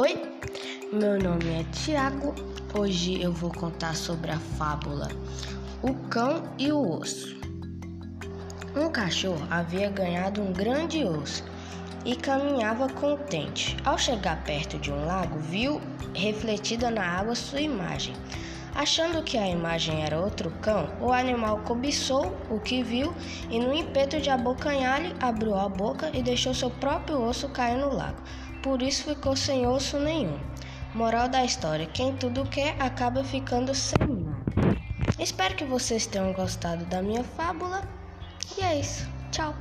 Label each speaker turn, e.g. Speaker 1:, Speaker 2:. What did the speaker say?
Speaker 1: Oi, meu nome é Tiago. Hoje eu vou contar sobre a fábula O Cão e o Osso. Um cachorro havia ganhado um grande osso e caminhava contente. Ao chegar perto de um lago, viu refletida na água sua imagem. Achando que a imagem era outro cão, o animal cobiçou o que viu e, no impeto de abocanhar-lhe, abriu a boca e deixou seu próprio osso cair no lago. Por isso ficou sem osso nenhum. Moral da história: quem tudo quer acaba ficando sem nada. Espero que vocês tenham gostado da minha fábula. E é isso. Tchau.